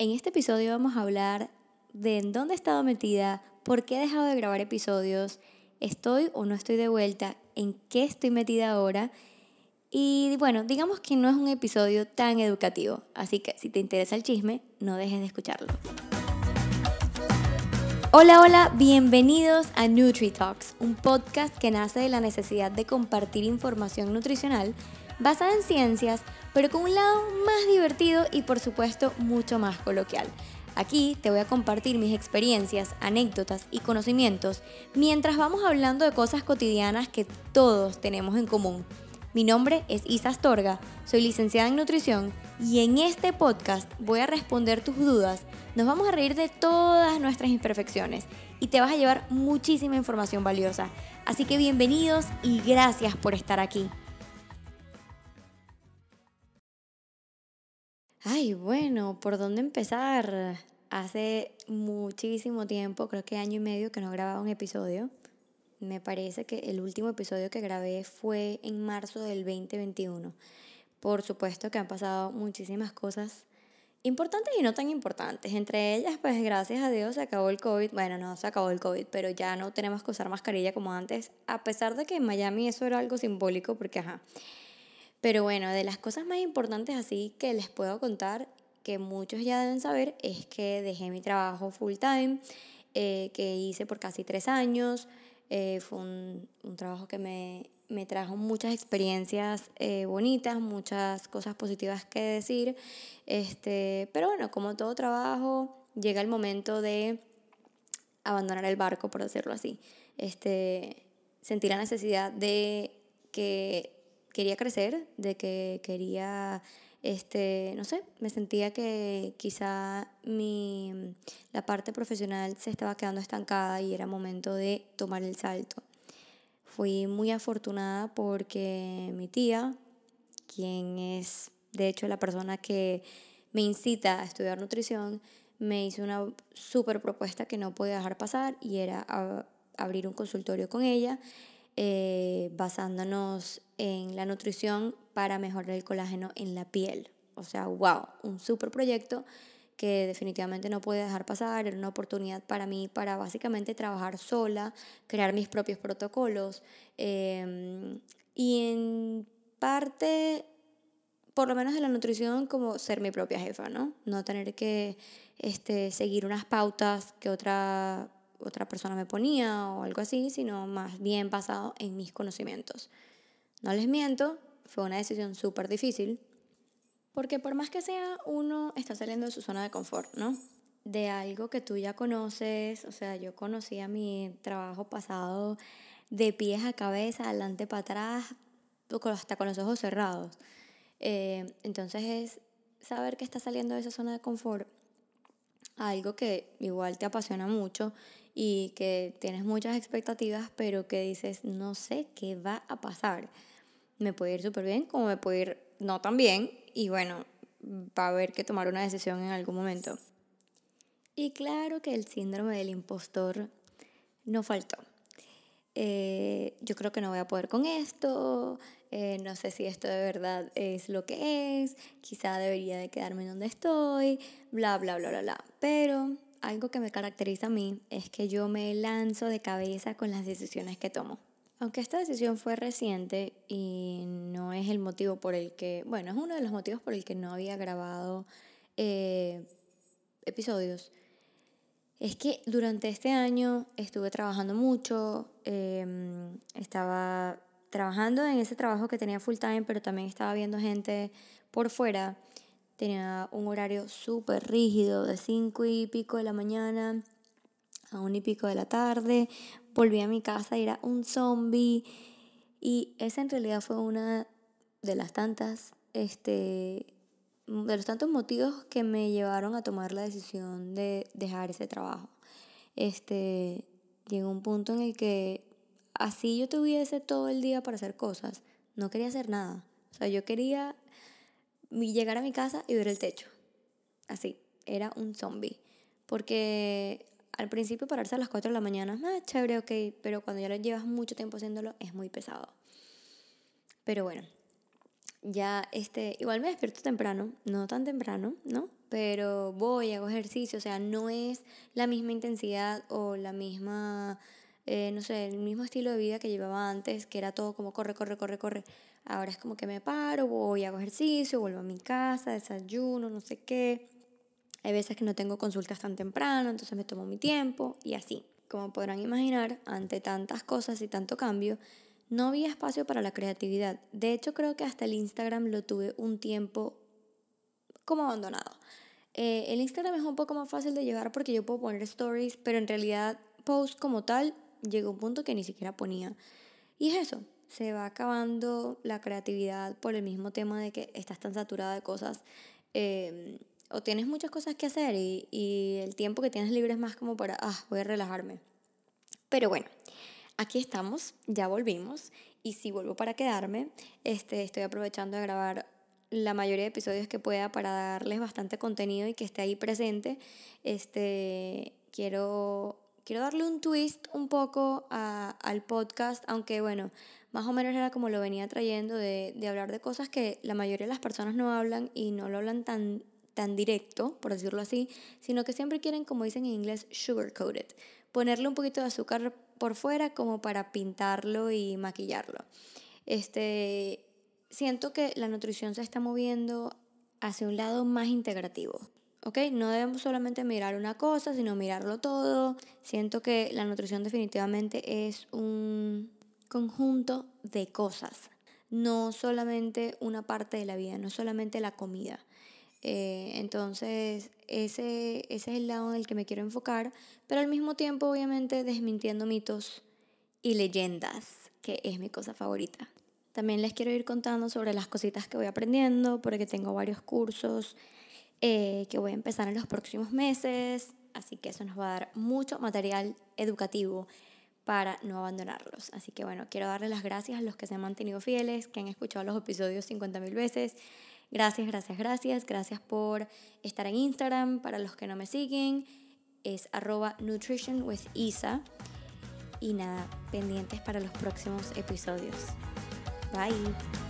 En este episodio vamos a hablar de en dónde he estado metida, por qué he dejado de grabar episodios, estoy o no estoy de vuelta, en qué estoy metida ahora. Y bueno, digamos que no es un episodio tan educativo, así que si te interesa el chisme, no dejes de escucharlo. Hola, hola, bienvenidos a NutriTalks, un podcast que nace de la necesidad de compartir información nutricional basada en ciencias, pero con un lado más divertido y por supuesto mucho más coloquial. Aquí te voy a compartir mis experiencias, anécdotas y conocimientos mientras vamos hablando de cosas cotidianas que todos tenemos en común. Mi nombre es Isa Astorga, soy licenciada en nutrición y en este podcast voy a responder tus dudas, nos vamos a reír de todas nuestras imperfecciones y te vas a llevar muchísima información valiosa. Así que bienvenidos y gracias por estar aquí. Ay, bueno, ¿por dónde empezar? Hace muchísimo tiempo, creo que año y medio que no grababa un episodio. Me parece que el último episodio que grabé fue en marzo del 2021. Por supuesto que han pasado muchísimas cosas importantes y no tan importantes. Entre ellas, pues gracias a Dios se acabó el COVID. Bueno, no se acabó el COVID, pero ya no tenemos que usar mascarilla como antes, a pesar de que en Miami eso era algo simbólico, porque ajá, pero bueno, de las cosas más importantes así que les puedo contar, que muchos ya deben saber, es que dejé mi trabajo full time, eh, que hice por casi tres años. Eh, fue un, un, trabajo que me, me trajo muchas experiencias eh, bonitas, muchas cosas positivas que decir. Este, pero bueno, como todo trabajo, llega el momento de abandonar el barco, por decirlo así. Este, sentí la necesidad de que quería crecer, de que quería, este, no sé, me sentía que quizá mi, la parte profesional se estaba quedando estancada y era momento de tomar el salto. Fui muy afortunada porque mi tía, quien es de hecho la persona que me incita a estudiar nutrición, me hizo una súper propuesta que no podía dejar pasar y era abrir un consultorio con ella eh, basándonos en la nutrición para mejorar el colágeno en la piel. O sea, wow, un super proyecto que definitivamente no puede dejar pasar, era una oportunidad para mí para básicamente trabajar sola, crear mis propios protocolos em, y en parte, por lo menos de la nutrición, como ser mi propia jefa, ¿no? No tener que este, seguir unas pautas que otra otra persona me ponía o algo así, sino más bien basado en mis conocimientos. No les miento, fue una decisión súper difícil, porque por más que sea, uno está saliendo de su zona de confort, ¿no? De algo que tú ya conoces, o sea, yo conocía mi trabajo pasado de pies a cabeza, adelante para atrás, hasta con los ojos cerrados. Eh, entonces es saber que estás saliendo de esa zona de confort, algo que igual te apasiona mucho y que tienes muchas expectativas, pero que dices, no sé qué va a pasar. Me puede ir súper bien, como me puede ir no tan bien, y bueno, va a haber que tomar una decisión en algún momento. Y claro que el síndrome del impostor no faltó. Eh, yo creo que no voy a poder con esto, eh, no sé si esto de verdad es lo que es, quizá debería de quedarme donde estoy, bla, bla, bla, bla, bla. Pero algo que me caracteriza a mí es que yo me lanzo de cabeza con las decisiones que tomo. Aunque esta decisión fue reciente y no es el motivo por el que, bueno, es uno de los motivos por el que no había grabado eh, episodios, es que durante este año estuve trabajando mucho, em, estaba trabajando en ese trabajo que tenía full time, pero también estaba viendo gente por fuera Tenía un horario súper rígido, de 5 y pico de la mañana a 1 y pico de la tarde. Volví a mi casa era un zombie. Y esa en realidad fue una de las tantas, este, de los tantos motivos que me llevaron a tomar la decisión de dejar ese trabajo. Este, llegó un punto en el que así yo tuviese todo el día para hacer cosas, no quería hacer nada. O sea, yo quería llegar a mi casa y ver el techo. Así, era un zombie. Porque al principio pararse a las 4 de la mañana, ah, chévere, ok, pero cuando ya lo llevas mucho tiempo haciéndolo es muy pesado. Pero bueno, ya este, igual me despierto temprano, no tan temprano, ¿no? pero voy, hago ejercicio, o sea, no es la misma intensidad o la misma, eh, no sé, el mismo estilo de vida que llevaba antes, que era todo como corre, corre, corre, corre. Ahora es como que me paro, voy, hago ejercicio, vuelvo a mi casa, desayuno, no sé qué. Hay veces que no tengo consultas tan temprano, entonces me tomo mi tiempo y así. Como podrán imaginar, ante tantas cosas y tanto cambio, no había espacio para la creatividad. De hecho, creo que hasta el Instagram lo tuve un tiempo como abandonado. Eh, el Instagram es un poco más fácil de llevar porque yo puedo poner stories, pero en realidad post como tal llegó un punto que ni siquiera ponía. Y es eso, se va acabando la creatividad por el mismo tema de que estás tan saturada de cosas eh, o tienes muchas cosas que hacer y, y el tiempo que tienes libre es más como para, ah, voy a relajarme. Pero bueno, aquí estamos, ya volvimos y si vuelvo para quedarme, este, estoy aprovechando de grabar la mayoría de episodios que pueda para darles bastante contenido y que esté ahí presente. Este, quiero, quiero darle un twist un poco a, al podcast, aunque bueno, más o menos era como lo venía trayendo de, de, hablar de cosas que la mayoría de las personas no hablan y no lo hablan tan, tan directo, por decirlo así, sino que siempre quieren, como dicen en inglés, sugar-coated, ponerle un poquito de azúcar por fuera como para pintarlo y maquillarlo. Este, siento que la nutrición se está moviendo hacia un lado más integrativo. ¿Ok? No debemos solamente mirar una cosa, sino mirarlo todo. Siento que la nutrición definitivamente es un conjunto de cosas, no solamente una parte de la vida, no solamente la comida. Eh, entonces, ese, ese es el lado en el que me quiero enfocar, pero al mismo tiempo, obviamente, desmintiendo mitos y leyendas, que es mi cosa favorita. También les quiero ir contando sobre las cositas que voy aprendiendo, porque tengo varios cursos eh, que voy a empezar en los próximos meses, así que eso nos va a dar mucho material educativo para no abandonarlos. Así que bueno, quiero darles las gracias a los que se han mantenido fieles, que han escuchado los episodios 50.000 veces. Gracias, gracias, gracias. Gracias por estar en Instagram. Para los que no me siguen, es arroba nutrition with Isa. Y nada, pendientes para los próximos episodios. Bye.